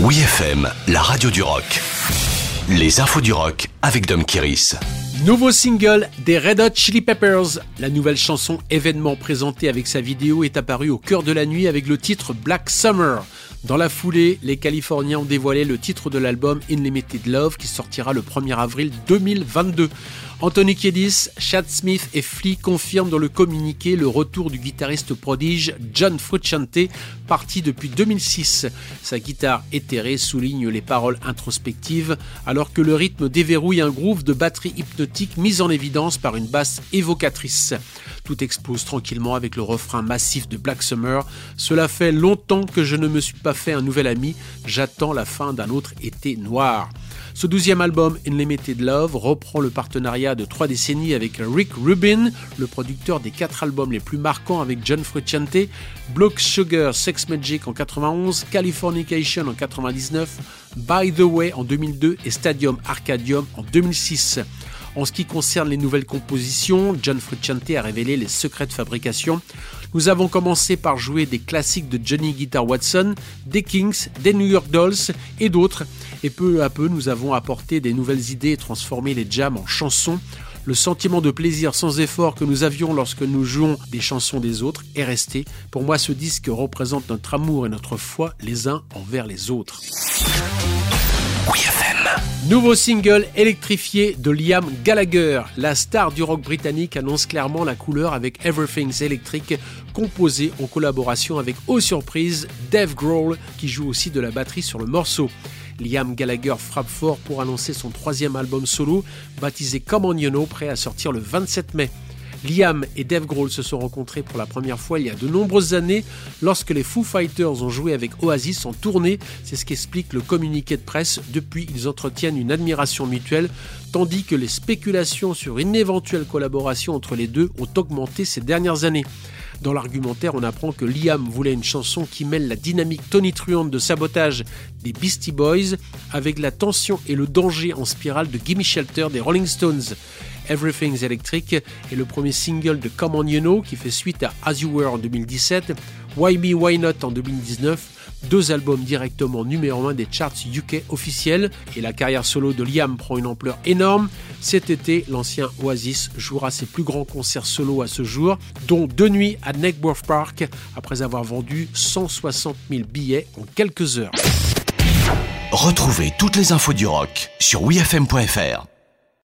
Oui FM, la radio du rock. Les infos du rock avec Dom Kiris. Nouveau single des Red Hot Chili Peppers. La nouvelle chanson événement présentée avec sa vidéo est apparue au cœur de la nuit avec le titre Black Summer. Dans la foulée, les Californiens ont dévoilé le titre de l'album In Limited Love qui sortira le 1er avril 2022. Anthony Kiedis, Chad Smith et Flea confirment dans le communiqué le retour du guitariste prodige John Frusciante, parti depuis 2006. Sa guitare éthérée souligne les paroles introspectives, alors que le rythme déverrouille un groove de batterie hypnotique mis en évidence par une basse évocatrice. Tout explose tranquillement avec le refrain massif de Black Summer. Cela fait longtemps que je ne me suis pas fait un nouvel ami, j'attends la fin d'un autre été noir. Ce douzième album, In Limited Love, reprend le partenariat de trois décennies avec Rick Rubin, le producteur des quatre albums les plus marquants avec John Frusciante, Block Sugar, Sex Magic en 91, Californication en 99, By the Way en 2002 et Stadium Arcadium en 2006. En ce qui concerne les nouvelles compositions, John Frusciante a révélé les secrets de fabrication. Nous avons commencé par jouer des classiques de Johnny Guitar Watson, des Kings, des New York Dolls et d'autres. Et peu à peu, nous avons apporté des nouvelles idées et transformé les jams en chansons. Le sentiment de plaisir sans effort que nous avions lorsque nous jouons des chansons des autres est resté. Pour moi, ce disque représente notre amour et notre foi les uns envers les autres. Nouveau single électrifié de Liam Gallagher. La star du rock britannique annonce clairement la couleur avec Everything's Electric, composé en collaboration avec, aux surprises, Dave Grohl, qui joue aussi de la batterie sur le morceau. Liam Gallagher frappe fort pour annoncer son troisième album solo, baptisé Come On You Know, prêt à sortir le 27 mai. Liam et Dave Grohl se sont rencontrés pour la première fois il y a de nombreuses années lorsque les Foo Fighters ont joué avec Oasis en tournée. C'est ce qu'explique le communiqué de presse. Depuis, ils entretiennent une admiration mutuelle, tandis que les spéculations sur une éventuelle collaboration entre les deux ont augmenté ces dernières années. Dans l'argumentaire, on apprend que Liam voulait une chanson qui mêle la dynamique tonitruante de sabotage des Beastie Boys avec la tension et le danger en spirale de Gimme Shelter des Rolling Stones. Everything's Electric est le premier single de Come On You Know qui fait suite à As You Were en 2017, Why Me Why Not en 2019, deux albums directement numéro 1 des charts UK officiels et la carrière solo de Liam prend une ampleur énorme. Cet été, l'ancien Oasis jouera ses plus grands concerts solo à ce jour, dont deux nuits à Neckworth Park après avoir vendu 160 000 billets en quelques heures. Retrouvez toutes les infos du rock sur wfm.fr.